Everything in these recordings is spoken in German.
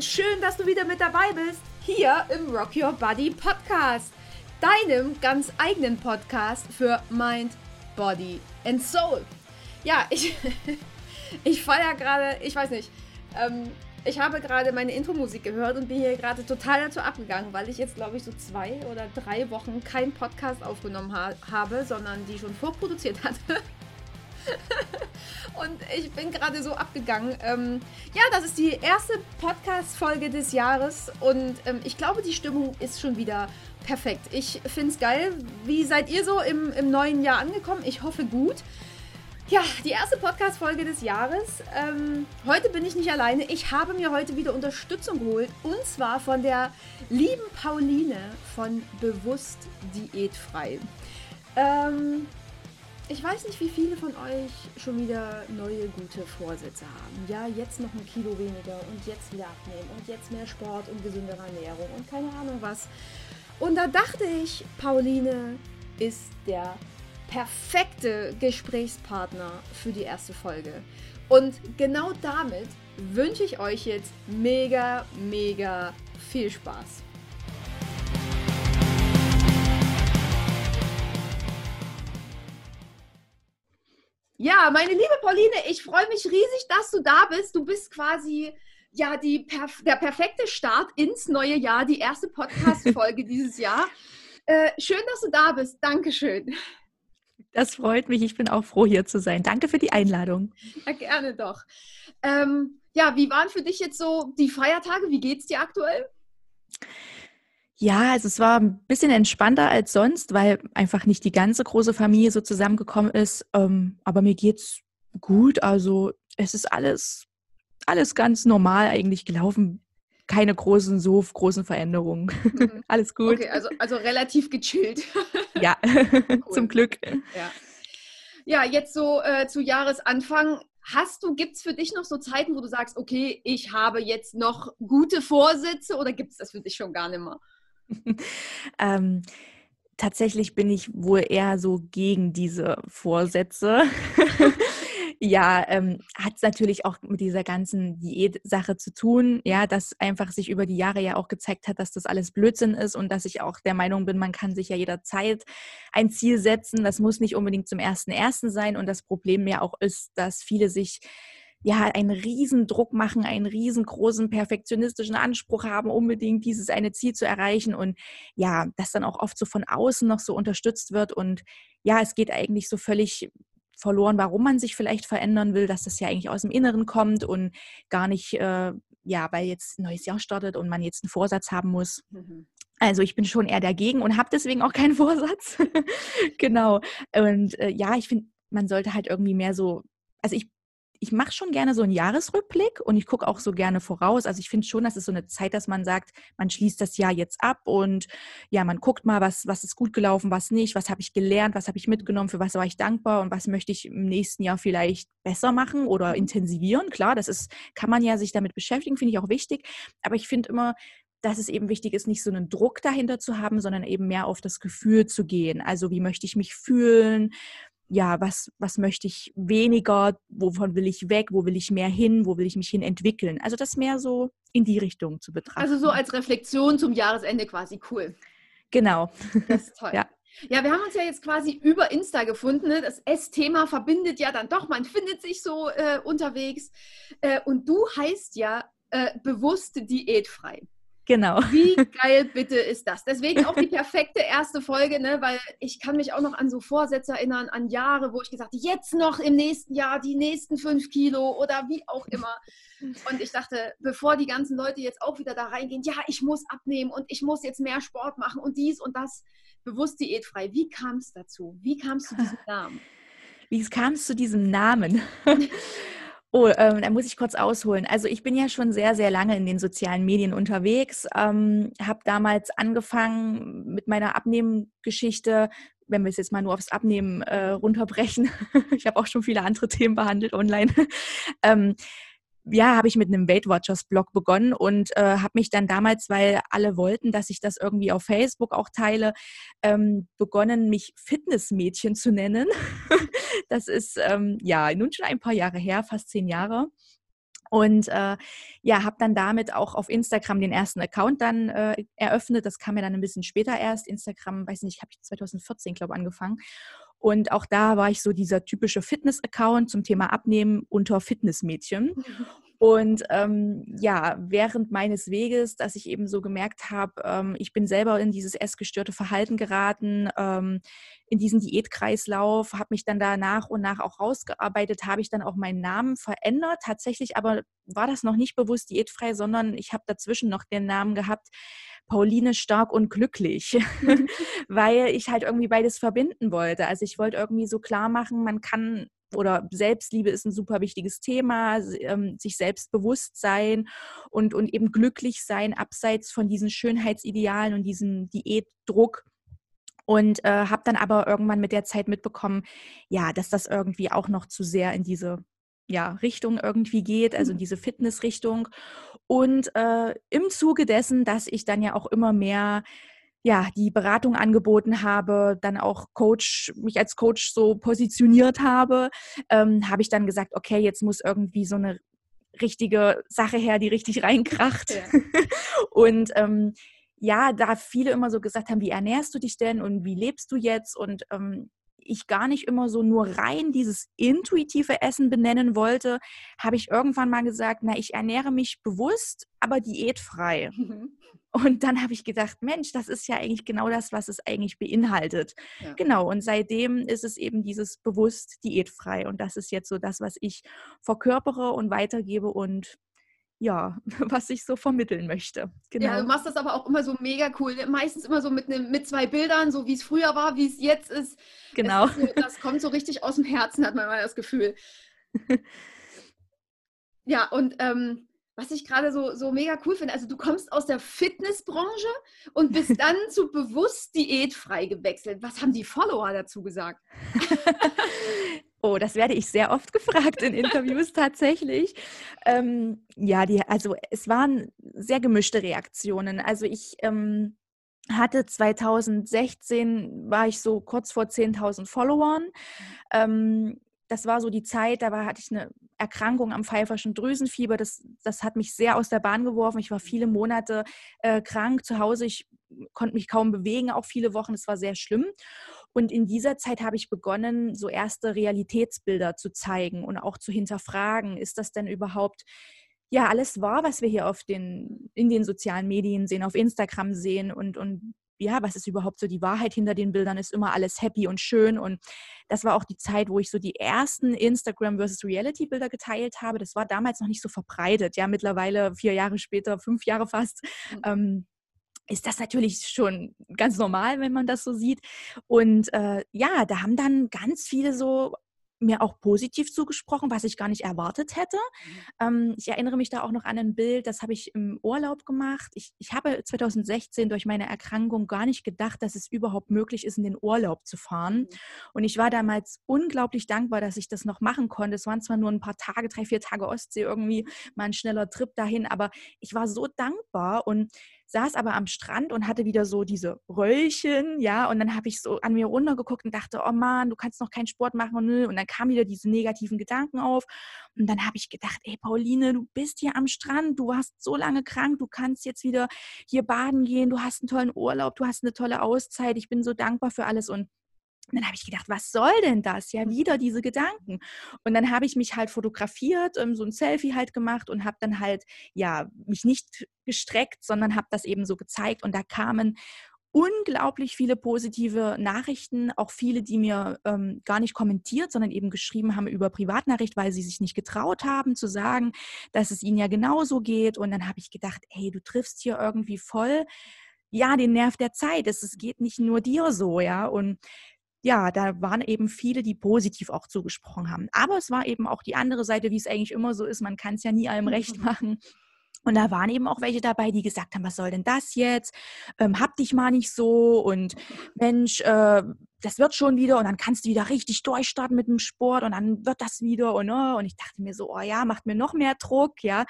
und schön, dass du wieder mit dabei bist, hier im Rock Your Body Podcast, deinem ganz eigenen Podcast für Mind, Body and Soul. Ja, ich, ich feiere gerade, ich weiß nicht, ähm, ich habe gerade meine Intro-Musik gehört und bin hier gerade total dazu abgegangen, weil ich jetzt, glaube ich, so zwei oder drei Wochen keinen Podcast aufgenommen ha habe, sondern die schon vorproduziert hatte. und ich bin gerade so abgegangen. Ähm, ja, das ist die erste Podcast-Folge des Jahres und ähm, ich glaube, die Stimmung ist schon wieder perfekt. Ich finde es geil. Wie seid ihr so im, im neuen Jahr angekommen? Ich hoffe gut. Ja, die erste Podcast-Folge des Jahres. Ähm, heute bin ich nicht alleine. Ich habe mir heute wieder Unterstützung geholt. Und zwar von der lieben Pauline von Bewusst Diätfrei. Ähm, ich weiß nicht, wie viele von euch schon wieder neue gute Vorsätze haben. Ja, jetzt noch ein Kilo weniger und jetzt wieder abnehmen und jetzt mehr Sport und gesündere Ernährung und keine Ahnung was. Und da dachte ich, Pauline ist der perfekte Gesprächspartner für die erste Folge. Und genau damit wünsche ich euch jetzt mega, mega viel Spaß. Ja, meine liebe Pauline, ich freue mich riesig, dass du da bist. Du bist quasi ja die, der perfekte Start ins neue Jahr, die erste Podcast-Folge dieses Jahr. Äh, schön, dass du da bist. Dankeschön. Das freut mich. Ich bin auch froh, hier zu sein. Danke für die Einladung. Ja, gerne doch. Ähm, ja, wie waren für dich jetzt so die Feiertage? Wie geht's dir aktuell? Ja, also es war ein bisschen entspannter als sonst, weil einfach nicht die ganze große Familie so zusammengekommen ist. Ähm, aber mir geht's gut. Also es ist alles, alles ganz normal eigentlich gelaufen. Keine großen, so großen Veränderungen. Mhm. alles gut. Okay, also, also relativ gechillt. ja, cool. zum Glück. Ja, ja jetzt so äh, zu Jahresanfang Hast du, gibt es für dich noch so Zeiten, wo du sagst, okay, ich habe jetzt noch gute Vorsätze oder gibt es das für dich schon gar nicht mehr? ähm, tatsächlich bin ich wohl eher so gegen diese Vorsätze. ja, ähm, hat es natürlich auch mit dieser ganzen Diät-Sache zu tun, ja, dass einfach sich über die Jahre ja auch gezeigt hat, dass das alles Blödsinn ist und dass ich auch der Meinung bin, man kann sich ja jederzeit ein Ziel setzen. Das muss nicht unbedingt zum ersten ersten sein. Und das Problem ja auch ist, dass viele sich ja, einen riesen Druck machen, einen riesengroßen perfektionistischen Anspruch haben, unbedingt dieses eine Ziel zu erreichen und ja, das dann auch oft so von außen noch so unterstützt wird und ja, es geht eigentlich so völlig verloren, warum man sich vielleicht verändern will, dass das ja eigentlich aus dem Inneren kommt und gar nicht, äh, ja, weil jetzt ein neues Jahr startet und man jetzt einen Vorsatz haben muss. Mhm. Also ich bin schon eher dagegen und habe deswegen auch keinen Vorsatz. genau. Und äh, ja, ich finde, man sollte halt irgendwie mehr so, also ich ich mache schon gerne so einen Jahresrückblick und ich gucke auch so gerne voraus. Also ich finde schon, das ist so eine Zeit, dass man sagt, man schließt das Jahr jetzt ab und ja, man guckt mal, was, was ist gut gelaufen, was nicht, was habe ich gelernt, was habe ich mitgenommen, für was war ich dankbar und was möchte ich im nächsten Jahr vielleicht besser machen oder mhm. intensivieren. Klar, das ist, kann man ja sich damit beschäftigen, finde ich auch wichtig. Aber ich finde immer, dass es eben wichtig ist, nicht so einen Druck dahinter zu haben, sondern eben mehr auf das Gefühl zu gehen. Also wie möchte ich mich fühlen? Ja, was, was möchte ich weniger, wovon will ich weg, wo will ich mehr hin, wo will ich mich hin entwickeln. Also das mehr so in die Richtung zu betrachten. Also so als Reflexion zum Jahresende quasi cool. Genau. Das ist toll. ja. Ja, wir haben uns ja jetzt quasi über Insta gefunden. Ne? Das S-Thema verbindet ja dann doch, man findet sich so äh, unterwegs. Äh, und du heißt ja äh, bewusst diätfrei. Genau. Wie geil bitte ist das? Deswegen auch die perfekte erste Folge, ne? weil ich kann mich auch noch an so Vorsätze erinnern, an Jahre, wo ich gesagt habe, jetzt noch im nächsten Jahr die nächsten fünf Kilo oder wie auch immer. Und ich dachte, bevor die ganzen Leute jetzt auch wieder da reingehen, ja, ich muss abnehmen und ich muss jetzt mehr Sport machen und dies und das, bewusst diätfrei. Wie kam es dazu? Wie kam es zu diesem Namen? Wie kam es zu diesem Namen? Oh, ähm, da muss ich kurz ausholen. Also ich bin ja schon sehr, sehr lange in den sozialen Medien unterwegs, ähm, habe damals angefangen mit meiner Abnehmgeschichte, wenn wir es jetzt mal nur aufs Abnehmen äh, runterbrechen. ich habe auch schon viele andere Themen behandelt online. ähm, ja, habe ich mit einem Weight Watchers Blog begonnen und äh, habe mich dann damals, weil alle wollten, dass ich das irgendwie auf Facebook auch teile, ähm, begonnen, mich Fitnessmädchen zu nennen. das ist ähm, ja nun schon ein paar Jahre her, fast zehn Jahre. Und äh, ja, habe dann damit auch auf Instagram den ersten Account dann äh, eröffnet. Das kam mir dann ein bisschen später erst. Instagram, weiß nicht, habe ich 2014, glaube ich, angefangen. Und auch da war ich so dieser typische Fitness-Account zum Thema Abnehmen unter Fitnessmädchen. Und ähm, ja, während meines Weges, dass ich eben so gemerkt habe, ähm, ich bin selber in dieses essgestörte Verhalten geraten, ähm, in diesen Diätkreislauf, habe mich dann da nach und nach auch rausgearbeitet, habe ich dann auch meinen Namen verändert. Tatsächlich aber war das noch nicht bewusst diätfrei, sondern ich habe dazwischen noch den Namen gehabt, Pauline stark und glücklich, weil ich halt irgendwie beides verbinden wollte. Also ich wollte irgendwie so klar machen, man kann oder Selbstliebe ist ein super wichtiges Thema, ähm, sich selbst bewusst sein und, und eben glücklich sein, abseits von diesen Schönheitsidealen und diesem Diätdruck. Und äh, habe dann aber irgendwann mit der Zeit mitbekommen, ja, dass das irgendwie auch noch zu sehr in diese ja, Richtung irgendwie geht, also mhm. diese Fitnessrichtung. Und äh, im Zuge dessen, dass ich dann ja auch immer mehr ja, die Beratung angeboten habe, dann auch Coach, mich als Coach so positioniert habe, ähm, habe ich dann gesagt, okay, jetzt muss irgendwie so eine richtige Sache her, die richtig reinkracht. Ja. und ähm, ja, da viele immer so gesagt haben, wie ernährst du dich denn und wie lebst du jetzt? Und ähm, ich gar nicht immer so nur rein dieses intuitive Essen benennen wollte, habe ich irgendwann mal gesagt, na, ich ernähre mich bewusst, aber diätfrei. Mhm. Und dann habe ich gedacht, Mensch, das ist ja eigentlich genau das, was es eigentlich beinhaltet. Ja. Genau, und seitdem ist es eben dieses bewusst diätfrei. Und das ist jetzt so das, was ich verkörpere und weitergebe und ja, was ich so vermitteln möchte. Genau. Ja, du machst das aber auch immer so mega cool. Meistens immer so mit, ne, mit zwei Bildern, so wie es früher war, wie es jetzt ist. Genau. Ist so, das kommt so richtig aus dem Herzen, hat man mal das Gefühl. ja, und ähm, was ich gerade so, so mega cool finde, also du kommst aus der Fitnessbranche und bist dann zu bewusst diätfrei gewechselt. Was haben die Follower dazu gesagt? Oh, das werde ich sehr oft gefragt in Interviews tatsächlich. Ähm, ja, die, also es waren sehr gemischte Reaktionen. Also ich ähm, hatte 2016, war ich so kurz vor 10.000 Followern. Ähm, das war so die Zeit, da war, hatte ich eine Erkrankung am pfeiferschen Drüsenfieber. Das, das hat mich sehr aus der Bahn geworfen. Ich war viele Monate äh, krank zu Hause. Ich konnte mich kaum bewegen, auch viele Wochen. Es war sehr schlimm. Und in dieser Zeit habe ich begonnen, so erste Realitätsbilder zu zeigen und auch zu hinterfragen, ist das denn überhaupt ja alles wahr, was wir hier auf den, in den sozialen Medien sehen, auf Instagram sehen und, und ja, was ist überhaupt so die Wahrheit hinter den Bildern? Ist immer alles happy und schön. Und das war auch die Zeit, wo ich so die ersten Instagram versus Reality Bilder geteilt habe. Das war damals noch nicht so verbreitet. Ja, mittlerweile vier Jahre später, fünf Jahre fast. Mhm. Ähm, ist das natürlich schon ganz normal, wenn man das so sieht. Und äh, ja, da haben dann ganz viele so mir auch positiv zugesprochen, was ich gar nicht erwartet hätte. Mhm. Ähm, ich erinnere mich da auch noch an ein Bild, das habe ich im Urlaub gemacht. Ich, ich habe 2016 durch meine Erkrankung gar nicht gedacht, dass es überhaupt möglich ist, in den Urlaub zu fahren. Mhm. Und ich war damals unglaublich dankbar, dass ich das noch machen konnte. Es waren zwar nur ein paar Tage, drei, vier Tage Ostsee irgendwie, mal ein schneller Trip dahin, aber ich war so dankbar und saß aber am Strand und hatte wieder so diese Röllchen, ja, und dann habe ich so an mir runtergeguckt und dachte, oh Mann, du kannst noch keinen Sport machen und, und dann kamen wieder diese negativen Gedanken auf. Und dann habe ich gedacht, ey Pauline, du bist hier am Strand, du warst so lange krank, du kannst jetzt wieder hier baden gehen, du hast einen tollen Urlaub, du hast eine tolle Auszeit, ich bin so dankbar für alles. Und und dann habe ich gedacht, was soll denn das? Ja, wieder diese Gedanken. Und dann habe ich mich halt fotografiert, ähm, so ein Selfie halt gemacht und habe dann halt, ja, mich nicht gestreckt, sondern habe das eben so gezeigt. Und da kamen unglaublich viele positive Nachrichten, auch viele, die mir ähm, gar nicht kommentiert, sondern eben geschrieben haben über Privatnachricht, weil sie sich nicht getraut haben zu sagen, dass es ihnen ja genauso geht. Und dann habe ich gedacht, hey, du triffst hier irgendwie voll ja, den Nerv der Zeit. Es, es geht nicht nur dir so, ja. Und ja, da waren eben viele, die positiv auch zugesprochen haben. Aber es war eben auch die andere Seite, wie es eigentlich immer so ist. Man kann es ja nie allem recht machen. Und da waren eben auch welche dabei, die gesagt haben, was soll denn das jetzt? Ähm, hab dich mal nicht so und Mensch, äh, das wird schon wieder und dann kannst du wieder richtig durchstarten mit dem Sport und dann wird das wieder und, oh, und ich dachte mir so, oh ja, macht mir noch mehr Druck, ja.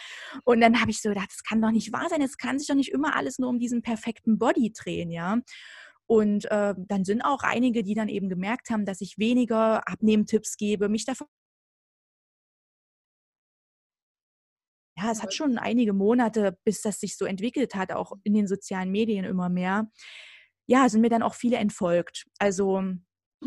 Und dann habe ich so gedacht, das kann doch nicht wahr sein, es kann sich doch nicht immer alles nur um diesen perfekten Body drehen, ja. Und äh, dann sind auch einige, die dann eben gemerkt haben, dass ich weniger Abnehmtipps gebe, mich davon ja, es hat schon einige Monate, bis das sich so entwickelt hat, auch in den sozialen Medien immer mehr. Ja, sind mir dann auch viele entfolgt. Also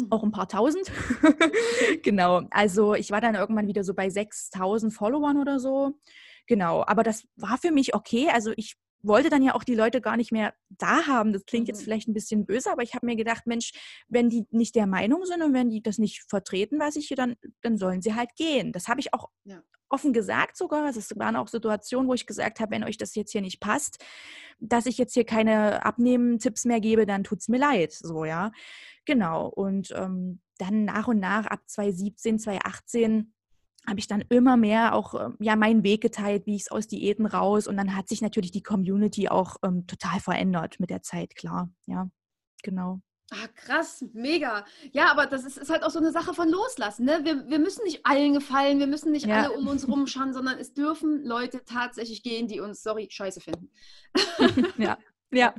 auch ein paar tausend. genau. Also ich war dann irgendwann wieder so bei 6000 Followern oder so. Genau. Aber das war für mich okay. Also ich wollte dann ja auch die Leute gar nicht mehr da haben. Das klingt jetzt mhm. vielleicht ein bisschen böse, aber ich habe mir gedacht, Mensch, wenn die nicht der Meinung sind und wenn die das nicht vertreten, was ich hier, dann, dann sollen sie halt gehen. Das habe ich auch ja. offen gesagt sogar. Es waren auch Situationen, wo ich gesagt habe, wenn euch das jetzt hier nicht passt, dass ich jetzt hier keine Abnehmen-Tipps mehr gebe, dann tut es mir leid. So, ja. Genau. Und ähm, dann nach und nach ab 2017, 2018 habe ich dann immer mehr auch ähm, ja meinen Weg geteilt, wie ich es aus Diäten raus und dann hat sich natürlich die Community auch ähm, total verändert mit der Zeit, klar. Ja, genau. Ah, krass, mega. Ja, aber das ist, ist, halt auch so eine Sache von Loslassen. Ne? Wir, wir müssen nicht allen gefallen, wir müssen nicht ja. alle um uns rumschauen, sondern es dürfen Leute tatsächlich gehen, die uns, sorry, scheiße finden. ja, ja.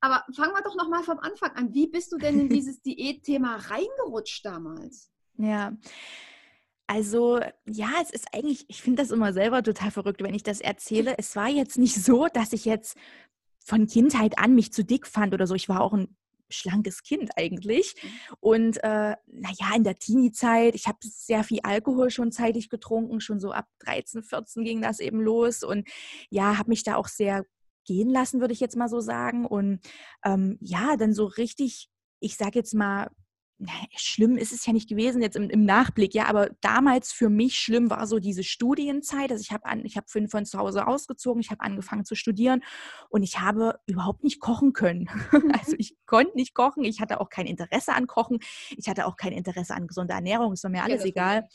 Aber fangen wir doch nochmal vom Anfang an. Wie bist du denn in dieses Diätthema reingerutscht damals? Ja, also ja, es ist eigentlich, ich finde das immer selber total verrückt, wenn ich das erzähle. Es war jetzt nicht so, dass ich jetzt von Kindheit an mich zu dick fand oder so. Ich war auch ein schlankes Kind eigentlich. Und äh, naja, in der Teenie-Zeit, ich habe sehr viel Alkohol schon zeitig getrunken, schon so ab 13, 14 ging das eben los. Und ja, habe mich da auch sehr gehen lassen, würde ich jetzt mal so sagen. Und ähm, ja, dann so richtig, ich sage jetzt mal, schlimm ist es ja nicht gewesen jetzt im, im, Nachblick, ja, aber damals für mich schlimm war so diese Studienzeit. Also ich habe an, ich habe von zu Hause ausgezogen, ich habe angefangen zu studieren und ich habe überhaupt nicht kochen können. also ich konnte nicht kochen, ich hatte auch kein Interesse an Kochen, ich hatte auch kein Interesse an gesunder Ernährung, ist mir alles ja, egal.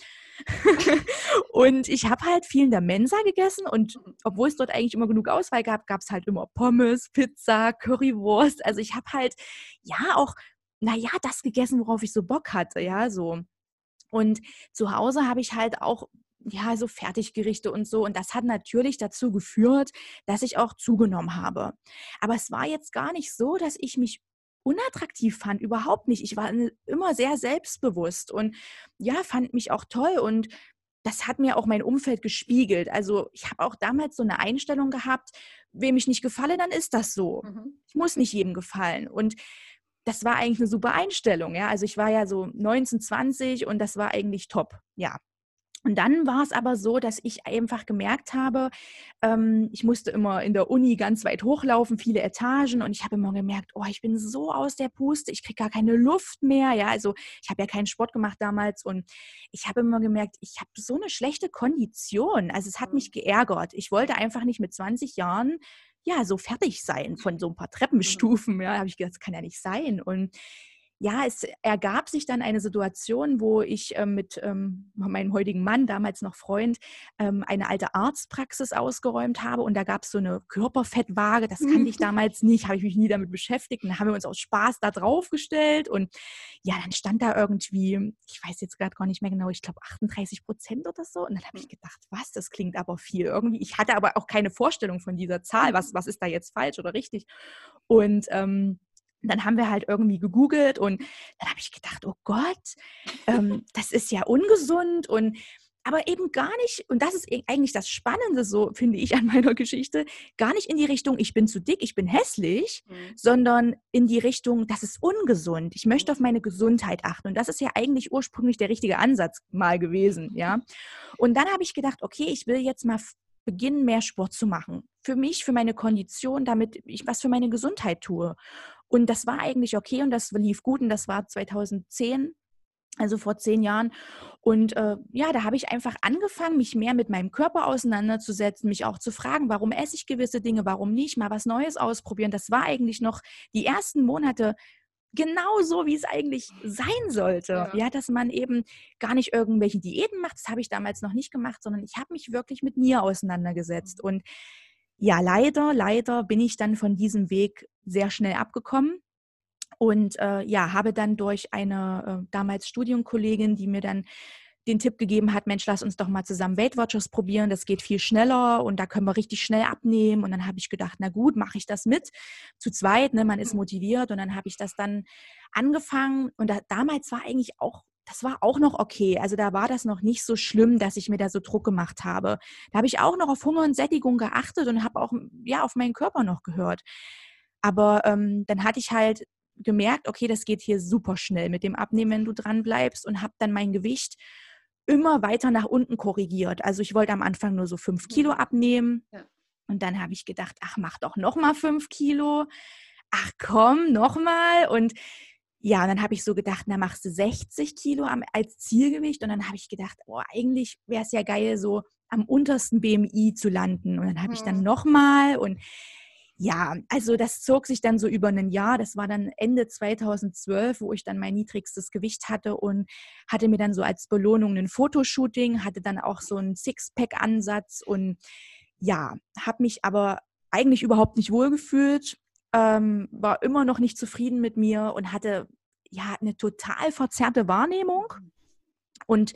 und ich habe halt viel in der Mensa gegessen und mhm. obwohl es dort eigentlich immer genug Auswahl gab, gab es halt immer Pommes, Pizza, Currywurst. Also ich habe halt ja auch naja, das gegessen, worauf ich so Bock hatte, ja, so. Und zu Hause habe ich halt auch ja, so Fertiggerichte und so. Und das hat natürlich dazu geführt, dass ich auch zugenommen habe. Aber es war jetzt gar nicht so, dass ich mich unattraktiv fand, überhaupt nicht. Ich war immer sehr selbstbewusst und ja, fand mich auch toll und das hat mir auch mein Umfeld gespiegelt. Also ich habe auch damals so eine Einstellung gehabt, wem ich nicht gefalle, dann ist das so. Mhm. Ich muss nicht jedem gefallen. Und das war eigentlich eine super Einstellung. Ja? Also ich war ja so 19, 20 und das war eigentlich top. Ja. Und dann war es aber so, dass ich einfach gemerkt habe, ähm, ich musste immer in der Uni ganz weit hochlaufen, viele Etagen und ich habe immer gemerkt, oh, ich bin so aus der Puste, ich kriege gar keine Luft mehr. Ja, also ich habe ja keinen Sport gemacht damals und ich habe immer gemerkt, ich habe so eine schlechte Kondition. Also es hat mich geärgert. Ich wollte einfach nicht mit 20 Jahren ja, so fertig sein von so ein paar Treppenstufen. Ja, habe ich gedacht, das kann ja nicht sein. Und ja, es ergab sich dann eine Situation, wo ich ähm, mit ähm, meinem heutigen Mann, damals noch Freund, ähm, eine alte Arztpraxis ausgeräumt habe und da gab es so eine Körperfettwaage, das kannte ich damals nicht, habe ich mich nie damit beschäftigt. Und dann haben wir uns aus Spaß da draufgestellt und ja, dann stand da irgendwie, ich weiß jetzt gerade gar nicht mehr genau, ich glaube 38 Prozent oder so. Und dann habe ich gedacht, was, das klingt aber viel. Irgendwie. Ich hatte aber auch keine Vorstellung von dieser Zahl, was, was ist da jetzt falsch oder richtig? Und ähm, dann haben wir halt irgendwie gegoogelt und dann habe ich gedacht, oh Gott, ähm, das ist ja ungesund und aber eben gar nicht, und das ist eigentlich das Spannende, so finde ich an meiner Geschichte, gar nicht in die Richtung, ich bin zu dick, ich bin hässlich, mhm. sondern in die Richtung, das ist ungesund. Ich möchte auf meine Gesundheit achten. Und das ist ja eigentlich ursprünglich der richtige Ansatz mal gewesen, ja. Und dann habe ich gedacht, okay, ich will jetzt mal beginnen, mehr Sport zu machen. Für mich, für meine Kondition, damit ich was für meine Gesundheit tue. Und das war eigentlich okay und das lief gut und das war 2010, also vor zehn Jahren. Und äh, ja, da habe ich einfach angefangen, mich mehr mit meinem Körper auseinanderzusetzen, mich auch zu fragen, warum esse ich gewisse Dinge, warum nicht, mal was Neues ausprobieren. Das war eigentlich noch die ersten Monate genau so, wie es eigentlich sein sollte. Ja. ja. dass man eben gar nicht irgendwelche Diäten macht. Das habe ich damals noch nicht gemacht, sondern ich habe mich wirklich mit mir auseinandergesetzt. Mhm. Und ja, leider, leider bin ich dann von diesem Weg sehr schnell abgekommen und äh, ja, habe dann durch eine äh, damals Studienkollegin, die mir dann den Tipp gegeben hat, Mensch, lass uns doch mal zusammen Weight Watchers probieren, das geht viel schneller und da können wir richtig schnell abnehmen. Und dann habe ich gedacht, na gut, mache ich das mit. Zu zweit, ne, man ist motiviert und dann habe ich das dann angefangen und da, damals war eigentlich auch das war auch noch okay. Also da war das noch nicht so schlimm, dass ich mir da so Druck gemacht habe. Da habe ich auch noch auf Hunger und Sättigung geachtet und habe auch ja auf meinen Körper noch gehört. Aber ähm, dann hatte ich halt gemerkt, okay, das geht hier super schnell mit dem Abnehmen, wenn du dran bleibst und habe dann mein Gewicht immer weiter nach unten korrigiert. Also ich wollte am Anfang nur so fünf Kilo abnehmen ja. und dann habe ich gedacht, ach mach doch noch mal fünf Kilo. Ach komm, noch mal und ja, und dann habe ich so gedacht, na machst du 60 Kilo als Zielgewicht und dann habe ich gedacht, oh, eigentlich wäre es ja geil, so am untersten BMI zu landen. Und dann habe ich dann mhm. nochmal und ja, also das zog sich dann so über ein Jahr. Das war dann Ende 2012, wo ich dann mein niedrigstes Gewicht hatte und hatte mir dann so als Belohnung ein Fotoshooting, hatte dann auch so einen Sixpack-Ansatz und ja, habe mich aber eigentlich überhaupt nicht wohlgefühlt, ähm, war immer noch nicht zufrieden mit mir und hatte ja eine total verzerrte Wahrnehmung. Und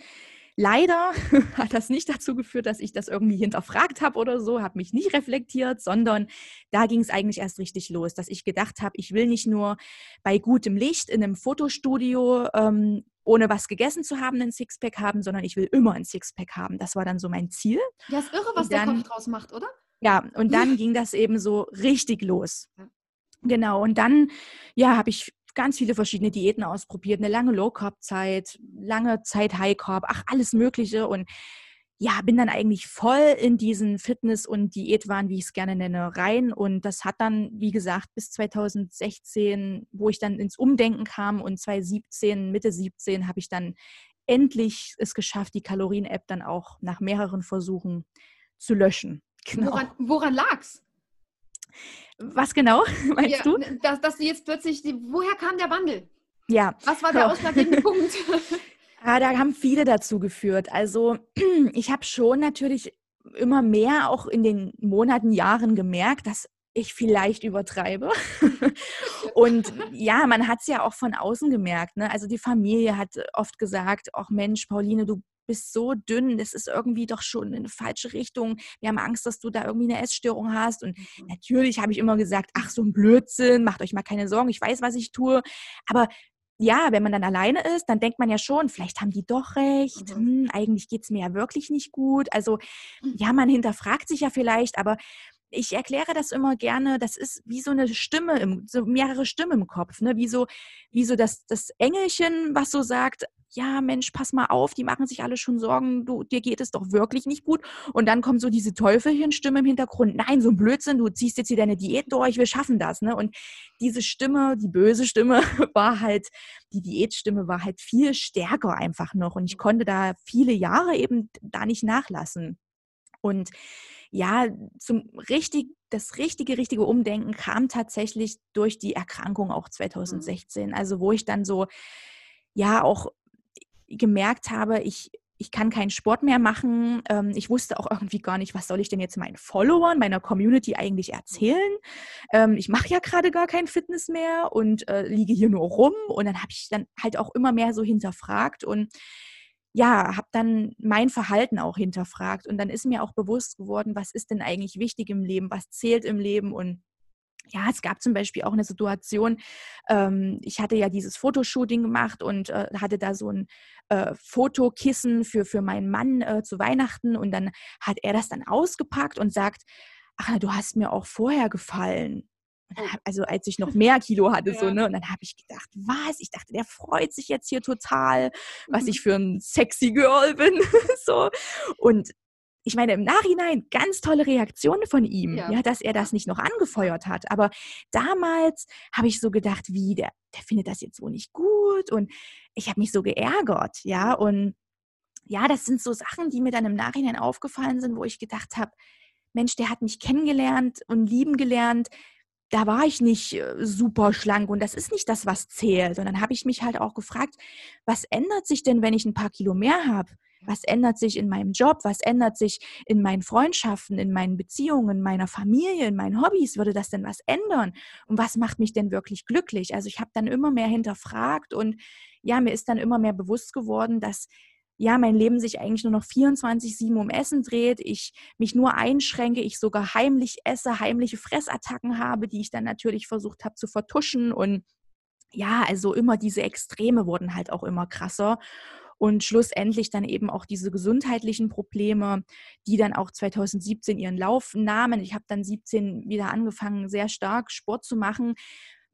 Leider hat das nicht dazu geführt, dass ich das irgendwie hinterfragt habe oder so, habe mich nicht reflektiert, sondern da ging es eigentlich erst richtig los, dass ich gedacht habe, ich will nicht nur bei gutem Licht in einem Fotostudio ähm, ohne was gegessen zu haben, einen Sixpack haben, sondern ich will immer ein Sixpack haben. Das war dann so mein Ziel. Ja, ist irre, was dann, der Kopf draus macht, oder? Ja, und dann ging das eben so richtig los. Genau, und dann, ja, habe ich ganz viele verschiedene Diäten ausprobiert, eine lange Low-Carb-Zeit, lange Zeit High-Carb, ach, alles Mögliche und ja, bin dann eigentlich voll in diesen Fitness- und Diätwahn, wie ich es gerne nenne, rein. Und das hat dann, wie gesagt, bis 2016, wo ich dann ins Umdenken kam und 2017, Mitte 17, habe ich dann endlich es geschafft, die Kalorien-App dann auch nach mehreren Versuchen zu löschen. Genau. Woran, woran lag's? Was genau meinst ja, du? Dass, dass du jetzt plötzlich, die, woher kam der Wandel? Ja. Was war der ausschlaggebende Punkt? Ja, da haben viele dazu geführt. Also ich habe schon natürlich immer mehr auch in den Monaten, Jahren gemerkt, dass ich vielleicht übertreibe. Und ja, man hat es ja auch von außen gemerkt. Ne? Also die Familie hat oft gesagt, ach Mensch, Pauline, du bist so dünn, das ist irgendwie doch schon in eine falsche Richtung. Wir haben Angst, dass du da irgendwie eine Essstörung hast. Und mhm. natürlich habe ich immer gesagt, ach, so ein Blödsinn, macht euch mal keine Sorgen, ich weiß, was ich tue. Aber ja, wenn man dann alleine ist, dann denkt man ja schon, vielleicht haben die doch recht, mhm. hm, eigentlich geht es mir ja wirklich nicht gut. Also mhm. ja, man hinterfragt sich ja vielleicht, aber ich erkläre das immer gerne, das ist wie so eine Stimme, im, so mehrere Stimmen im Kopf, ne? wie so, wie so das, das Engelchen, was so sagt, ja Mensch, pass mal auf, die machen sich alle schon Sorgen, du, dir geht es doch wirklich nicht gut. Und dann kommt so diese Teufelchen-Stimme im Hintergrund, nein, so ein Blödsinn, du ziehst jetzt hier deine Diät durch, wir schaffen das. Ne? Und diese Stimme, die böse Stimme, war halt, die Diätstimme war halt viel stärker einfach noch. Und ich konnte da viele Jahre eben da nicht nachlassen. Und ja, zum richtig, das richtige, richtige Umdenken kam tatsächlich durch die Erkrankung auch 2016. Mhm. Also wo ich dann so, ja, auch gemerkt habe, ich, ich kann keinen Sport mehr machen. Ähm, ich wusste auch irgendwie gar nicht, was soll ich denn jetzt meinen Followern, meiner Community eigentlich erzählen. Ähm, ich mache ja gerade gar kein Fitness mehr und äh, liege hier nur rum. Und dann habe ich dann halt auch immer mehr so hinterfragt und ja, habe dann mein Verhalten auch hinterfragt. Und dann ist mir auch bewusst geworden, was ist denn eigentlich wichtig im Leben, was zählt im Leben und ja, es gab zum Beispiel auch eine Situation, ähm, ich hatte ja dieses Fotoshooting gemacht und äh, hatte da so ein äh, Fotokissen für, für meinen Mann äh, zu Weihnachten und dann hat er das dann ausgepackt und sagt, ach, du hast mir auch vorher gefallen. Also als ich noch mehr Kilo hatte, ja. so, ne? Und dann habe ich gedacht, was? Ich dachte, der freut sich jetzt hier total, was mhm. ich für ein sexy Girl bin. so. Und ich meine, im Nachhinein ganz tolle Reaktion von ihm, ja. ja. dass er das nicht noch angefeuert hat. Aber damals habe ich so gedacht, wie, der, der findet das jetzt so nicht gut. Und ich habe mich so geärgert, ja. Und ja, das sind so Sachen, die mir dann im Nachhinein aufgefallen sind, wo ich gedacht habe, Mensch, der hat mich kennengelernt und lieben gelernt. Da war ich nicht äh, super schlank und das ist nicht das, was zählt. Und dann habe ich mich halt auch gefragt, was ändert sich denn, wenn ich ein paar Kilo mehr habe? Was ändert sich in meinem Job? Was ändert sich in meinen Freundschaften, in meinen Beziehungen, in meiner Familie, in meinen Hobbys? Würde das denn was ändern? Und was macht mich denn wirklich glücklich? Also ich habe dann immer mehr hinterfragt und ja, mir ist dann immer mehr bewusst geworden, dass ja, mein Leben sich eigentlich nur noch 24-7 um Essen dreht, ich mich nur einschränke, ich sogar heimlich esse, heimliche Fressattacken habe, die ich dann natürlich versucht habe zu vertuschen und ja, also immer diese Extreme wurden halt auch immer krasser und schlussendlich dann eben auch diese gesundheitlichen Probleme, die dann auch 2017 ihren Lauf nahmen. Ich habe dann 17 wieder angefangen, sehr stark Sport zu machen,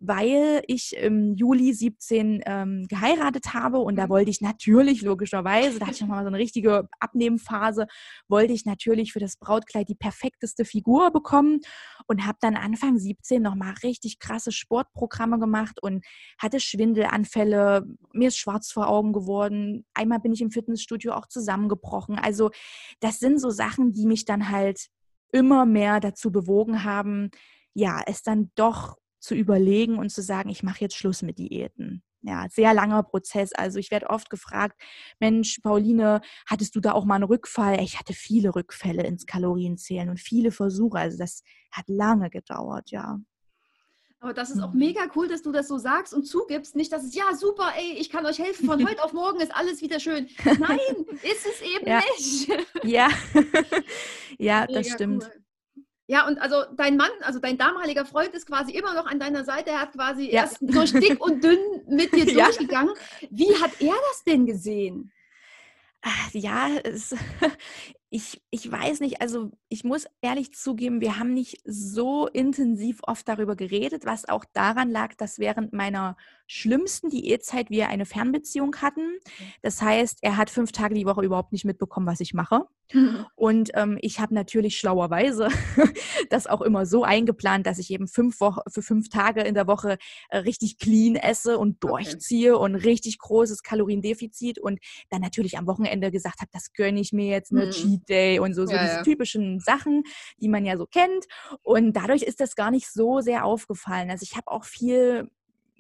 weil ich im Juli 17 ähm, geheiratet habe und da wollte ich natürlich, logischerweise, da hatte ich nochmal so eine richtige Abnehmphase, wollte ich natürlich für das Brautkleid die perfekteste Figur bekommen und habe dann Anfang 17 nochmal richtig krasse Sportprogramme gemacht und hatte Schwindelanfälle, mir ist schwarz vor Augen geworden, einmal bin ich im Fitnessstudio auch zusammengebrochen. Also das sind so Sachen, die mich dann halt immer mehr dazu bewogen haben, ja, es dann doch zu überlegen und zu sagen, ich mache jetzt Schluss mit Diäten. Ja, sehr langer Prozess. Also ich werde oft gefragt, Mensch, Pauline, hattest du da auch mal einen Rückfall? Ich hatte viele Rückfälle ins Kalorienzählen und viele Versuche. Also das hat lange gedauert, ja. Aber das ist auch mhm. mega cool, dass du das so sagst und zugibst. Nicht, dass es, ja, super, ey, ich kann euch helfen, von heute auf morgen ist alles wieder schön. Nein, ist es eben ja. nicht. Ja, ja, das stimmt. Cool. Ja, und also dein Mann, also dein damaliger Freund ist quasi immer noch an deiner Seite. Er hat quasi ja. erst durch dick und dünn mit dir ja. durchgegangen. Wie hat er das denn gesehen? Ja, es, ich, ich weiß nicht, also ich muss ehrlich zugeben, wir haben nicht so intensiv oft darüber geredet, was auch daran lag, dass während meiner schlimmsten Diätzeit wir eine Fernbeziehung hatten. Das heißt, er hat fünf Tage die Woche überhaupt nicht mitbekommen, was ich mache. Und ähm, ich habe natürlich schlauerweise das auch immer so eingeplant, dass ich eben fünf Wochen für fünf Tage in der Woche äh, richtig clean esse und durchziehe okay. und richtig großes Kaloriendefizit und dann natürlich am Wochenende gesagt habe, das gönne ich mir jetzt, eine mhm. Cheat Day und so, so ja, diese ja. typischen Sachen, die man ja so kennt. Und dadurch ist das gar nicht so sehr aufgefallen. Also ich habe auch viel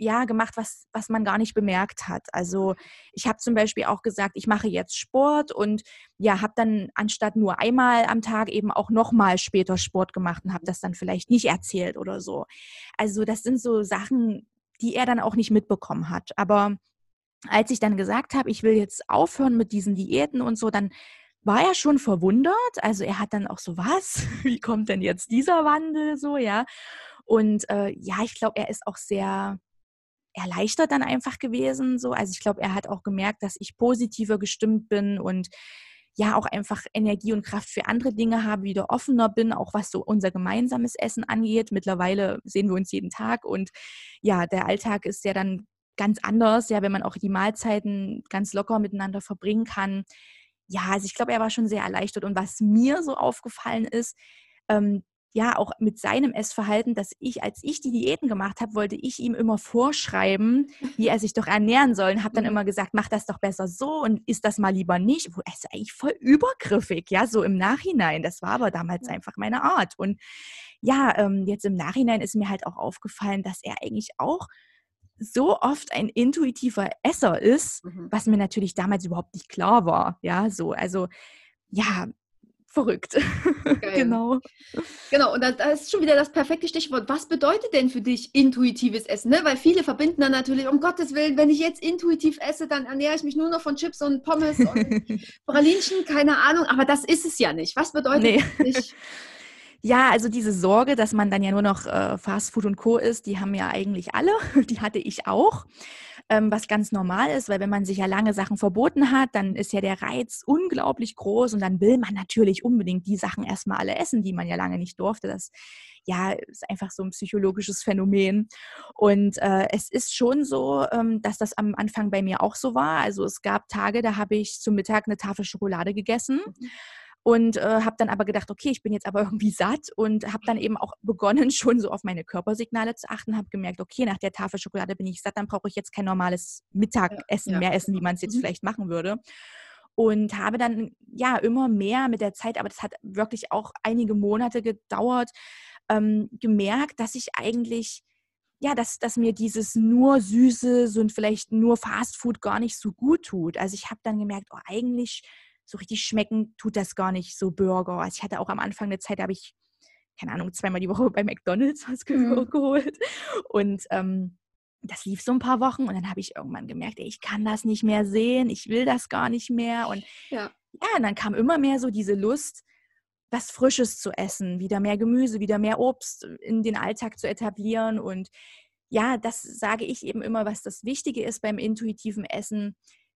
ja, gemacht, was, was man gar nicht bemerkt hat. Also ich habe zum Beispiel auch gesagt, ich mache jetzt Sport und ja, habe dann anstatt nur einmal am Tag eben auch nochmal später Sport gemacht und habe das dann vielleicht nicht erzählt oder so. Also das sind so Sachen, die er dann auch nicht mitbekommen hat. Aber als ich dann gesagt habe, ich will jetzt aufhören mit diesen Diäten und so, dann war er schon verwundert. Also er hat dann auch so, was? Wie kommt denn jetzt dieser Wandel so, ja? Und äh, ja, ich glaube, er ist auch sehr erleichtert dann einfach gewesen. So. Also ich glaube, er hat auch gemerkt, dass ich positiver gestimmt bin und ja auch einfach Energie und Kraft für andere Dinge habe, wieder offener bin, auch was so unser gemeinsames Essen angeht. Mittlerweile sehen wir uns jeden Tag und ja, der Alltag ist ja dann ganz anders, ja, wenn man auch die Mahlzeiten ganz locker miteinander verbringen kann. Ja, also ich glaube, er war schon sehr erleichtert und was mir so aufgefallen ist, ähm, ja auch mit seinem Essverhalten, dass ich, als ich die Diäten gemacht habe, wollte ich ihm immer vorschreiben, wie er sich doch ernähren soll. Und habe dann mhm. immer gesagt, mach das doch besser so und isst das mal lieber nicht. Wo er ist eigentlich voll übergriffig, ja, so im Nachhinein. Das war aber damals einfach meine Art. Und ja, ähm, jetzt im Nachhinein ist mir halt auch aufgefallen, dass er eigentlich auch so oft ein intuitiver Esser ist, mhm. was mir natürlich damals überhaupt nicht klar war. Ja, so, also ja, verrückt. genau. Genau, und das ist schon wieder das perfekte Stichwort. Was bedeutet denn für dich intuitives Essen? Ne? Weil viele verbinden dann natürlich, um Gottes Willen, wenn ich jetzt intuitiv esse, dann ernähre ich mich nur noch von Chips und Pommes und Pralinchen, keine Ahnung, aber das ist es ja nicht. Was bedeutet nee. Ja, also diese Sorge, dass man dann ja nur noch äh, Fast Food und Co. ist, die haben ja eigentlich alle. Die hatte ich auch ähm, was ganz normal ist, weil wenn man sich ja lange Sachen verboten hat, dann ist ja der Reiz unglaublich groß und dann will man natürlich unbedingt die Sachen erstmal alle essen, die man ja lange nicht durfte. Das ja, ist einfach so ein psychologisches Phänomen. Und äh, es ist schon so, ähm, dass das am Anfang bei mir auch so war. Also es gab Tage, da habe ich zum Mittag eine Tafel Schokolade gegessen. Mhm und äh, habe dann aber gedacht, okay, ich bin jetzt aber irgendwie satt und habe dann eben auch begonnen, schon so auf meine Körpersignale zu achten, habe gemerkt, okay, nach der Tafel Schokolade bin ich satt, dann brauche ich jetzt kein normales Mittagessen ja, ja. mehr essen, wie man es jetzt mhm. vielleicht machen würde. Und habe dann ja immer mehr mit der Zeit, aber das hat wirklich auch einige Monate gedauert, ähm, gemerkt, dass ich eigentlich ja, dass, dass mir dieses nur Süßes und vielleicht nur Fastfood gar nicht so gut tut. Also ich habe dann gemerkt, oh, eigentlich so richtig schmecken tut das gar nicht, so Burger. Also ich hatte auch am Anfang eine Zeit, da habe ich, keine Ahnung, zweimal die Woche bei McDonalds was mhm. geholt. Und ähm, das lief so ein paar Wochen und dann habe ich irgendwann gemerkt, ey, ich kann das nicht mehr sehen, ich will das gar nicht mehr. Und ja, ja und dann kam immer mehr so diese Lust, was Frisches zu essen, wieder mehr Gemüse, wieder mehr Obst in den Alltag zu etablieren. Und ja, das sage ich eben immer, was das Wichtige ist beim intuitiven Essen,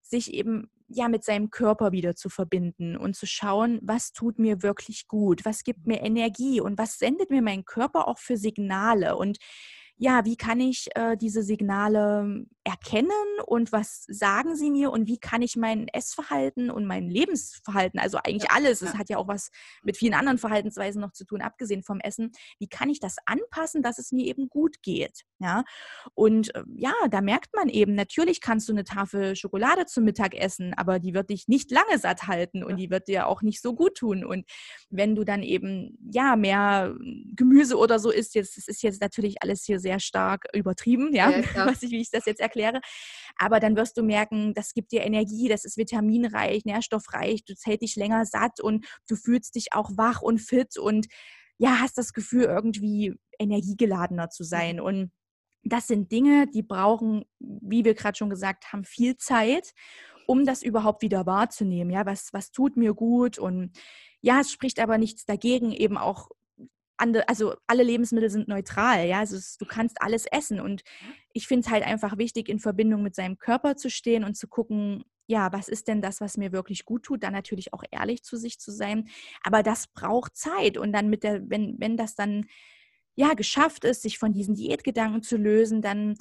sich eben ja mit seinem Körper wieder zu verbinden und zu schauen, was tut mir wirklich gut, was gibt mir Energie und was sendet mir mein Körper auch für Signale? Und ja, wie kann ich äh, diese Signale erkennen und was sagen sie mir und wie kann ich mein Essverhalten und mein Lebensverhalten, also eigentlich alles, es hat ja auch was mit vielen anderen Verhaltensweisen noch zu tun, abgesehen vom Essen, wie kann ich das anpassen, dass es mir eben gut geht, ja? Und äh, ja, da merkt man eben, natürlich kannst du eine Tafel Schokolade zum Mittag essen, aber die wird dich nicht lange satt halten und die wird dir auch nicht so gut tun und wenn du dann eben ja mehr Gemüse oder so isst, jetzt das ist jetzt natürlich alles hier sehr stark übertrieben, ja, ja, ja. Was ich, wie ich das jetzt erkläre. Aber dann wirst du merken, das gibt dir Energie, das ist vitaminreich, nährstoffreich, du hält dich länger satt und du fühlst dich auch wach und fit und ja, hast das Gefühl, irgendwie energiegeladener zu sein. Und das sind Dinge, die brauchen, wie wir gerade schon gesagt haben, viel Zeit, um das überhaupt wieder wahrzunehmen. Ja, was, was tut mir gut? Und ja, es spricht aber nichts dagegen, eben auch andere, also alle Lebensmittel sind neutral, ja, also es, du kannst alles essen und ich finde es halt einfach wichtig, in Verbindung mit seinem Körper zu stehen und zu gucken, ja, was ist denn das, was mir wirklich gut tut, dann natürlich auch ehrlich zu sich zu sein, aber das braucht Zeit und dann mit der, wenn, wenn das dann ja geschafft ist, sich von diesen Diätgedanken zu lösen, dann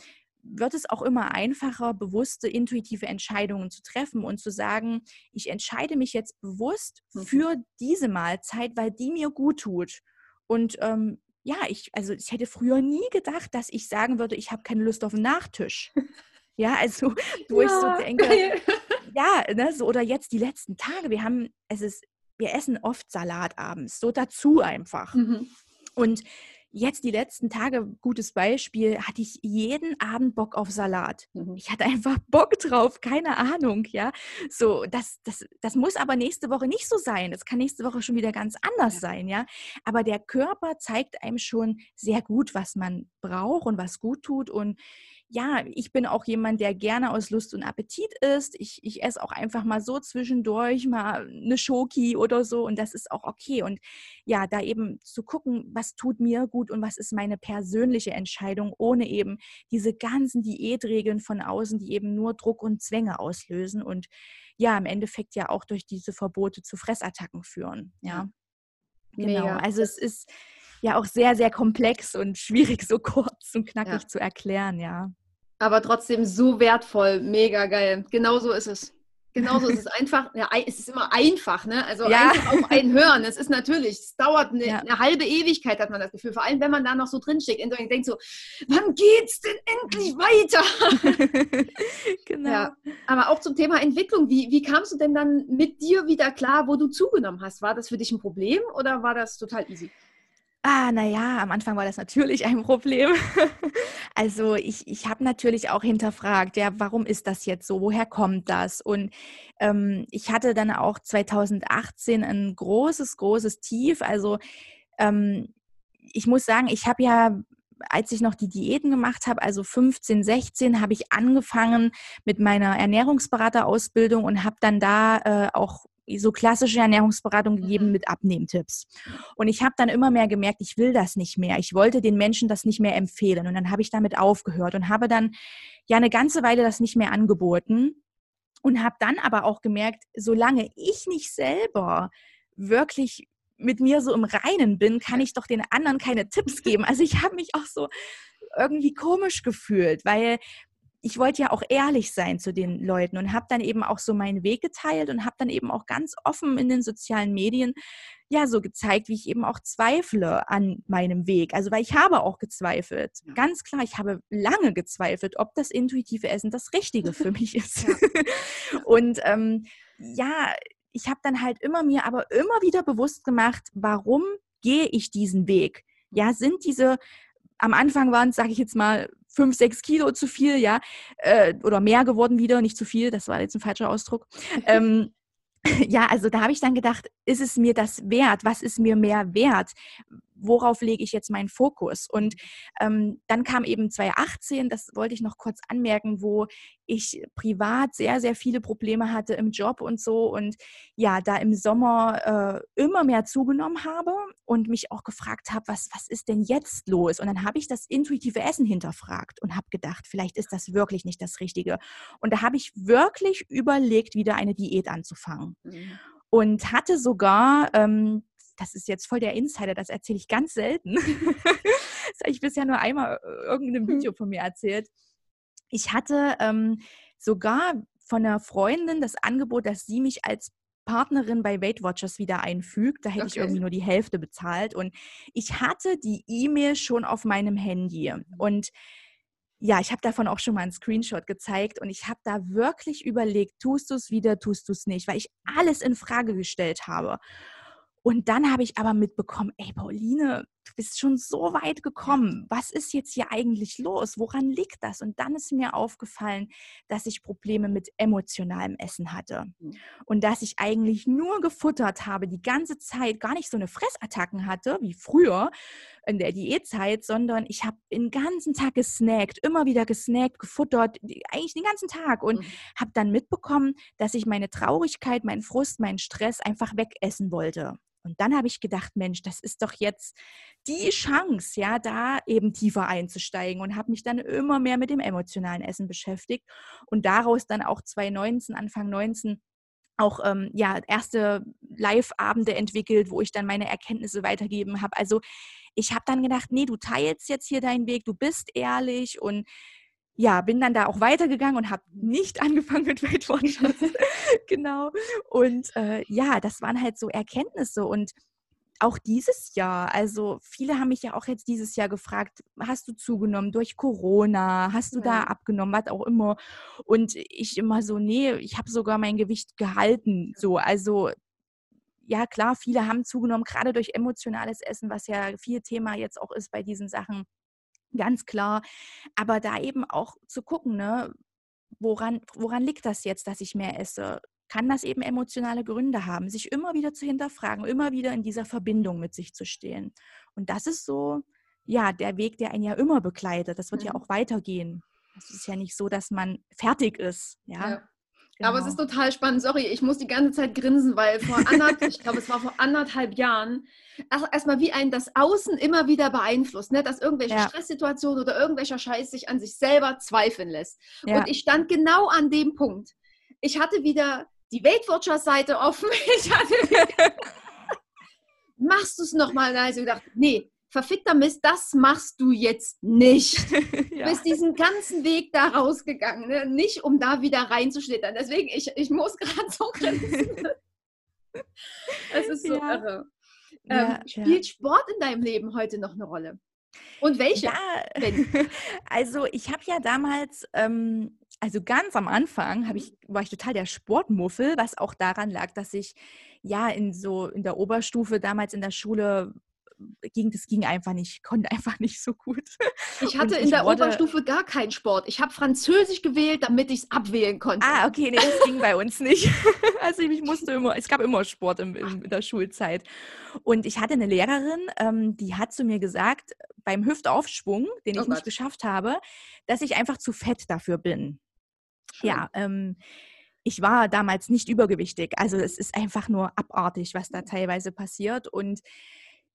wird es auch immer einfacher, bewusste, intuitive Entscheidungen zu treffen und zu sagen, ich entscheide mich jetzt bewusst mhm. für diese Mahlzeit, weil die mir gut tut. Und ähm, ja, ich, also ich hätte früher nie gedacht, dass ich sagen würde, ich habe keine Lust auf einen Nachtisch. Ja, also wo ja, ich so denke, geil. ja, ne, so oder jetzt die letzten Tage, wir haben, es ist, wir essen oft Salat abends, so dazu einfach. Mhm. Und jetzt die letzten Tage, gutes Beispiel, hatte ich jeden Abend Bock auf Salat. Mhm. Ich hatte einfach Bock drauf, keine Ahnung, ja. So, das, das, das muss aber nächste Woche nicht so sein. Es kann nächste Woche schon wieder ganz anders ja. sein, ja. Aber der Körper zeigt einem schon sehr gut, was man braucht und was gut tut. Und ja, ich bin auch jemand, der gerne aus Lust und Appetit isst. Ich, ich esse auch einfach mal so zwischendurch mal eine Schoki oder so und das ist auch okay. Und ja, da eben zu gucken, was tut mir gut und was ist meine persönliche Entscheidung, ohne eben diese ganzen Diätregeln von außen, die eben nur Druck und Zwänge auslösen und ja, im Endeffekt ja auch durch diese Verbote zu Fressattacken führen. Ja. Genau. Mega. Also es ist ja auch sehr, sehr komplex und schwierig, so kurz und knackig ja. zu erklären, ja. Aber trotzdem so wertvoll, mega geil. Genau so ist es. Genauso ist es einfach, ja, es ist immer einfach, ne? Also ja. einfach auf einen hören. Es ist natürlich, es dauert eine, ja. eine, halbe Ewigkeit, hat man das Gefühl. Vor allem, wenn man da noch so drinsteckt und denkt so, wann geht's denn endlich weiter? genau. Ja. Aber auch zum Thema Entwicklung, wie, wie kamst du denn dann mit dir wieder klar, wo du zugenommen hast? War das für dich ein Problem oder war das total easy? Ah, naja, am Anfang war das natürlich ein Problem. also ich, ich habe natürlich auch hinterfragt, ja, warum ist das jetzt so? Woher kommt das? Und ähm, ich hatte dann auch 2018 ein großes, großes Tief. Also ähm, ich muss sagen, ich habe ja als ich noch die Diäten gemacht habe, also 15, 16, habe ich angefangen mit meiner Ernährungsberaterausbildung und habe dann da äh, auch so klassische Ernährungsberatung gegeben mhm. mit Abnehmtipps. Und ich habe dann immer mehr gemerkt, ich will das nicht mehr. Ich wollte den Menschen das nicht mehr empfehlen. Und dann habe ich damit aufgehört und habe dann ja eine ganze Weile das nicht mehr angeboten und habe dann aber auch gemerkt, solange ich nicht selber wirklich mit mir so im Reinen bin, kann ich doch den anderen keine Tipps geben. Also ich habe mich auch so irgendwie komisch gefühlt, weil ich wollte ja auch ehrlich sein zu den Leuten und habe dann eben auch so meinen Weg geteilt und habe dann eben auch ganz offen in den sozialen Medien ja so gezeigt, wie ich eben auch zweifle an meinem Weg. Also weil ich habe auch gezweifelt. Ja. Ganz klar, ich habe lange gezweifelt, ob das intuitive Essen das Richtige für mich ist. Ja. und ähm, ja, ich habe dann halt immer mir aber immer wieder bewusst gemacht, warum gehe ich diesen Weg? Ja, sind diese am Anfang waren es, sage ich jetzt mal, fünf, sechs Kilo zu viel, ja, äh, oder mehr geworden wieder, nicht zu viel, das war jetzt ein falscher Ausdruck. ähm, ja, also da habe ich dann gedacht, ist es mir das wert? Was ist mir mehr wert? Worauf lege ich jetzt meinen Fokus? Und ähm, dann kam eben 2018, das wollte ich noch kurz anmerken, wo ich privat sehr, sehr viele Probleme hatte im Job und so und ja, da im Sommer äh, immer mehr zugenommen habe und mich auch gefragt habe, was, was ist denn jetzt los? Und dann habe ich das intuitive Essen hinterfragt und habe gedacht, vielleicht ist das wirklich nicht das Richtige. Und da habe ich wirklich überlegt, wieder eine Diät anzufangen. Mhm. Und hatte sogar ähm, das ist jetzt voll der Insider, das erzähle ich ganz selten. das habe ich bisher nur einmal äh, irgendeinem Video von mir erzählt. Ich hatte ähm, sogar von einer Freundin das Angebot, dass sie mich als Partnerin bei Weight Watchers wieder einfügt. Da hätte okay. ich irgendwie nur die Hälfte bezahlt. Und ich hatte die E-Mail schon auf meinem Handy. Mhm. Und ja, ich habe davon auch schon mal einen Screenshot gezeigt und ich habe da wirklich überlegt, tust du es wieder, tust du es nicht, weil ich alles in Frage gestellt habe. Und dann habe ich aber mitbekommen, ey Pauline, du bist schon so weit gekommen. Was ist jetzt hier eigentlich los? Woran liegt das? Und dann ist mir aufgefallen, dass ich Probleme mit emotionalem Essen hatte. Mhm. Und dass ich eigentlich nur gefuttert habe, die ganze Zeit gar nicht so eine Fressattacken hatte, wie früher in der Diätzeit, sondern ich habe den ganzen Tag gesnackt, immer wieder gesnackt, gefuttert, eigentlich den ganzen Tag. Und mhm. habe dann mitbekommen, dass ich meine Traurigkeit, meinen Frust, meinen Stress einfach wegessen wollte. Und dann habe ich gedacht, Mensch, das ist doch jetzt die Chance, ja, da eben tiefer einzusteigen und habe mich dann immer mehr mit dem emotionalen Essen beschäftigt und daraus dann auch 2019, Anfang 19 auch ähm, ja erste Live-Abende entwickelt, wo ich dann meine Erkenntnisse weitergeben habe. Also ich habe dann gedacht, nee, du teilst jetzt hier deinen Weg, du bist ehrlich und ja, bin dann da auch weitergegangen und habe nicht angefangen mit Weight Watchers. genau. Und äh, ja, das waren halt so Erkenntnisse und auch dieses Jahr, also viele haben mich ja auch jetzt dieses Jahr gefragt, hast du zugenommen durch Corona, hast du ja. da abgenommen, was auch immer. Und ich immer so, nee, ich habe sogar mein Gewicht gehalten. So, also ja klar, viele haben zugenommen, gerade durch emotionales Essen, was ja viel Thema jetzt auch ist bei diesen Sachen ganz klar. Aber da eben auch zu gucken, ne, woran, woran liegt das jetzt, dass ich mehr esse? Kann das eben emotionale Gründe haben, sich immer wieder zu hinterfragen, immer wieder in dieser Verbindung mit sich zu stehen. Und das ist so, ja, der Weg, der einen ja immer begleitet. Das wird mhm. ja auch weitergehen. Es ist ja nicht so, dass man fertig ist. ja. ja. Genau. Aber es ist total spannend. Sorry, ich muss die ganze Zeit grinsen, weil vor anderthalb, ich glaube, es war vor anderthalb Jahren, erstmal wie ein das Außen immer wieder beeinflusst, ne? dass irgendwelche ja. Stresssituationen oder irgendwelcher Scheiß sich an sich selber zweifeln lässt. Ja. Und ich stand genau an dem Punkt. Ich hatte wieder die Weight Watchers Seite offen. Ich hatte machst du es nochmal? Da habe ich gedacht, nee, verfickter Mist, das machst du jetzt nicht. ja. Du bist diesen ganzen Weg da rausgegangen, ne? nicht um da wieder reinzuschlittern. Deswegen, ich, ich muss gerade so grinsen. Es ist so ja. irre. Ähm, spielt Sport in deinem Leben heute noch eine Rolle? Und welche? Ja, also ich habe ja damals, ähm, also ganz am Anfang ich, war ich total der Sportmuffel, was auch daran lag, dass ich ja in so in der Oberstufe damals in der Schule ging, das ging einfach nicht, konnte einfach nicht so gut. Ich hatte in der wurde, Oberstufe gar keinen Sport. Ich habe Französisch gewählt, damit ich es abwählen konnte. Ah, okay, nee, das ging bei uns nicht. Also ich musste immer, es gab immer Sport in, in der Schulzeit. Und ich hatte eine Lehrerin, ähm, die hat zu mir gesagt, beim Hüftaufschwung, den ich oh nicht geschafft habe, dass ich einfach zu fett dafür bin. Schön. Ja, ähm, ich war damals nicht übergewichtig. Also es ist einfach nur abartig, was da teilweise passiert. Und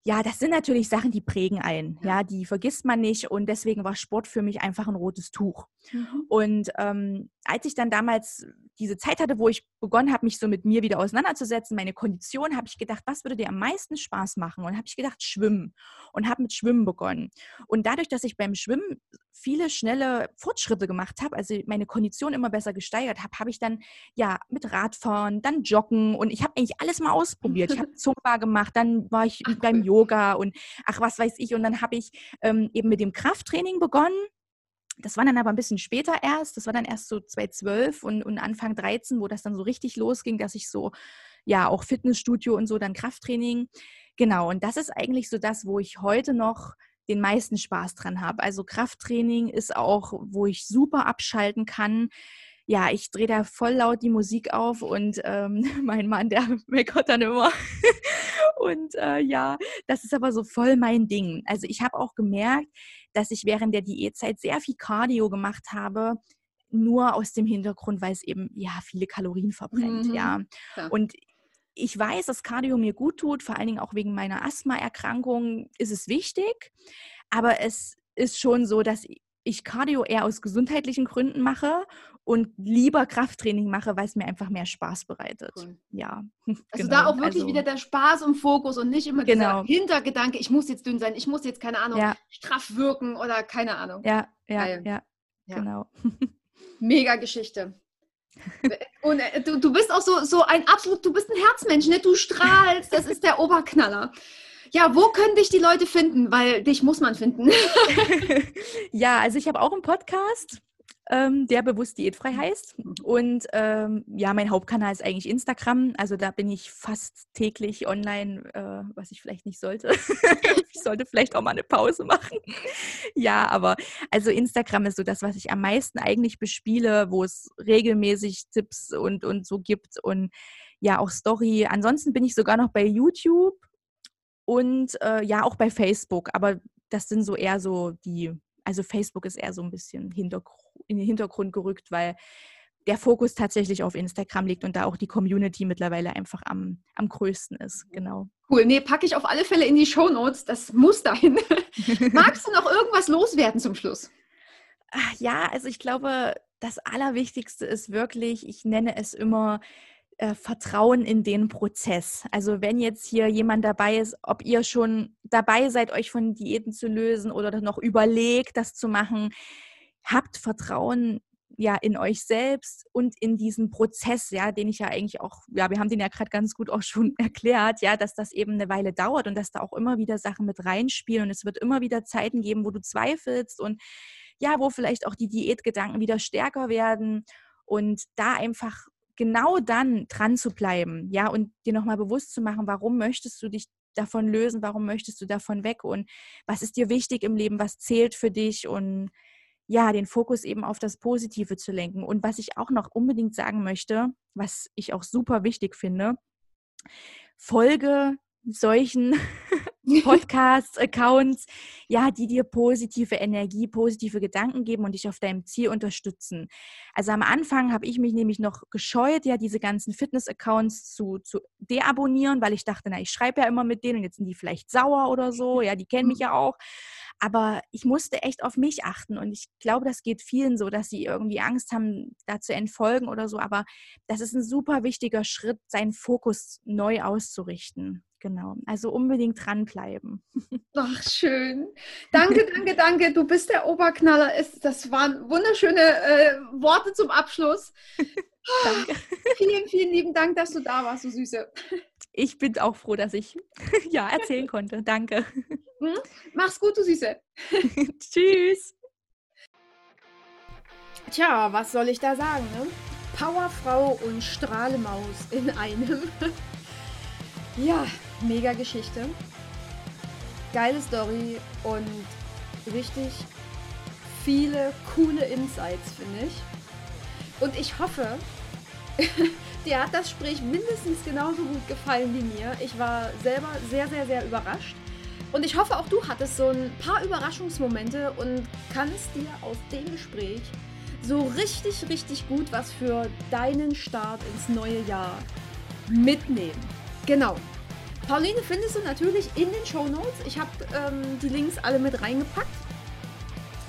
ja, das sind natürlich Sachen, die prägen einen. Ja, die vergisst man nicht und deswegen war Sport für mich einfach ein rotes Tuch. Mhm. Und ähm, als ich dann damals diese Zeit hatte, wo ich begonnen habe, mich so mit mir wieder auseinanderzusetzen, meine Kondition, habe ich gedacht, was würde dir am meisten Spaß machen? Und habe ich gedacht, Schwimmen und habe mit Schwimmen begonnen. Und dadurch, dass ich beim Schwimmen viele schnelle Fortschritte gemacht habe, also meine Kondition immer besser gesteigert habe, habe ich dann ja mit Radfahren, dann Joggen und ich habe eigentlich alles mal ausprobiert. Ich habe Zumba gemacht, dann war ich beim Yoga und ach was weiß ich und dann habe ich ähm, eben mit dem Krafttraining begonnen das war dann aber ein bisschen später erst. Das war dann erst so 2012 und, und Anfang 13, wo das dann so richtig losging, dass ich so, ja, auch Fitnessstudio und so, dann Krafttraining. Genau, und das ist eigentlich so das, wo ich heute noch den meisten Spaß dran habe. Also Krafttraining ist auch, wo ich super abschalten kann. Ja, ich drehe da voll laut die Musik auf und ähm, mein Mann, der meckert dann immer. Und äh, ja, das ist aber so voll mein Ding. Also ich habe auch gemerkt, dass ich während der Diätzeit sehr viel Cardio gemacht habe, nur aus dem Hintergrund, weil es eben ja viele Kalorien verbrennt, mhm. ja. ja. Und ich weiß, dass Cardio mir gut tut, vor allen Dingen auch wegen meiner Asthmaerkrankung ist es wichtig. Aber es ist schon so, dass ich Cardio eher aus gesundheitlichen Gründen mache und lieber Krafttraining mache, weil es mir einfach mehr Spaß bereitet. Cool. Ja. Also genau. da auch wirklich also, wieder der Spaß im Fokus und nicht immer genau. dieser Hintergedanke, ich muss jetzt dünn sein, ich muss jetzt, keine Ahnung, ja. straff wirken oder keine Ahnung. Ja, ja, ja, ja, genau. Mega Geschichte. Und äh, du, du bist auch so, so ein absolut, du bist ein Herzmensch, ne? Du strahlst, das ist der Oberknaller. Ja, wo können dich die Leute finden? Weil dich muss man finden. ja, also ich habe auch einen Podcast ähm, der bewusst diätfrei heißt. Und ähm, ja, mein Hauptkanal ist eigentlich Instagram. Also da bin ich fast täglich online, äh, was ich vielleicht nicht sollte. ich sollte vielleicht auch mal eine Pause machen. ja, aber also Instagram ist so das, was ich am meisten eigentlich bespiele, wo es regelmäßig Tipps und, und so gibt und ja auch Story. Ansonsten bin ich sogar noch bei YouTube und äh, ja auch bei Facebook. Aber das sind so eher so die also Facebook ist eher so ein bisschen in den Hintergrund gerückt, weil der Fokus tatsächlich auf Instagram liegt und da auch die Community mittlerweile einfach am, am größten ist. Genau. Cool. Nee, packe ich auf alle Fälle in die Show Notes. Das muss dahin. Magst du noch irgendwas loswerden zum Schluss? Ja, also ich glaube, das Allerwichtigste ist wirklich, ich nenne es immer, äh, Vertrauen in den Prozess. Also wenn jetzt hier jemand dabei ist, ob ihr schon dabei seid, euch von Diäten zu lösen oder noch überlegt, das zu machen, habt Vertrauen ja in euch selbst und in diesen Prozess, ja, den ich ja eigentlich auch, ja, wir haben den ja gerade ganz gut auch schon erklärt, ja, dass das eben eine Weile dauert und dass da auch immer wieder Sachen mit reinspielen und es wird immer wieder Zeiten geben, wo du zweifelst und ja, wo vielleicht auch die Diätgedanken wieder stärker werden und da einfach genau dann dran zu bleiben, ja, und dir nochmal bewusst zu machen, warum möchtest du dich davon lösen, warum möchtest du davon weg und was ist dir wichtig im Leben, was zählt für dich und ja, den Fokus eben auf das Positive zu lenken. Und was ich auch noch unbedingt sagen möchte, was ich auch super wichtig finde, folge solchen Podcasts, Accounts, ja, die dir positive Energie, positive Gedanken geben und dich auf deinem Ziel unterstützen. Also am Anfang habe ich mich nämlich noch gescheut, ja, diese ganzen Fitness-Accounts zu, zu deabonnieren, weil ich dachte, na, ich schreibe ja immer mit denen und jetzt sind die vielleicht sauer oder so, ja, die kennen mich ja auch. Aber ich musste echt auf mich achten und ich glaube, das geht vielen so, dass sie irgendwie Angst haben, da zu entfolgen oder so. Aber das ist ein super wichtiger Schritt, seinen Fokus neu auszurichten. Genau, also unbedingt dranbleiben. Ach, schön. Danke, danke, danke. Du bist der Oberknaller. Das waren wunderschöne äh, Worte zum Abschluss. danke. Vielen, vielen lieben Dank, dass du da warst, du Süße. Ich bin auch froh, dass ich ja erzählen konnte. Danke. Hm? Mach's gut, du Süße. Tschüss. Tja, was soll ich da sagen? Ne? Powerfrau und Strahlemaus in einem. ja, mega Geschichte. Geile Story und richtig viele coole Insights, finde ich. Und ich hoffe, dir hat das Gespräch mindestens genauso gut gefallen wie mir. Ich war selber sehr, sehr, sehr überrascht. Und ich hoffe, auch du hattest so ein paar Überraschungsmomente und kannst dir aus dem Gespräch so richtig, richtig gut was für deinen Start ins neue Jahr mitnehmen. Genau. Pauline findest du natürlich in den Show Notes. Ich habe ähm, die Links alle mit reingepackt.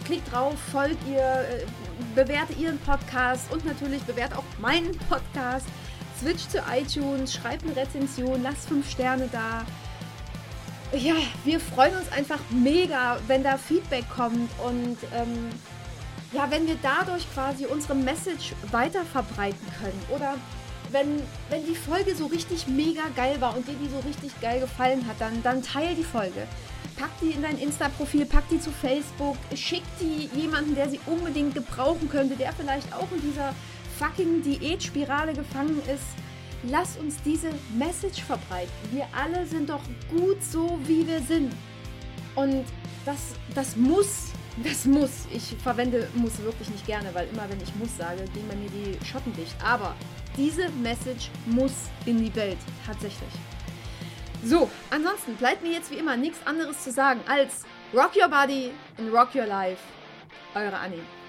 Klickt drauf, folgt ihr, äh, bewerte ihren Podcast und natürlich bewerte auch meinen Podcast. Switch zu iTunes, schreibt eine Rezension, lasst fünf Sterne da ja, wir freuen uns einfach mega, wenn da Feedback kommt und ähm, ja, wenn wir dadurch quasi unsere Message weiter verbreiten können oder wenn, wenn die Folge so richtig mega geil war und dir die so richtig geil gefallen hat, dann, dann teil die Folge. Pack die in dein Insta-Profil, pack die zu Facebook, schick die jemanden, der sie unbedingt gebrauchen könnte, der vielleicht auch in dieser fucking Diätspirale gefangen ist Lass uns diese Message verbreiten. Wir alle sind doch gut so, wie wir sind. Und das, das muss, das muss. Ich verwende muss wirklich nicht gerne, weil immer wenn ich muss sage, gehen bei mir die Schotten dicht. Aber diese Message muss in die Welt, tatsächlich. So, ansonsten bleibt mir jetzt wie immer nichts anderes zu sagen als Rock Your Body and Rock Your Life. Eure Annie.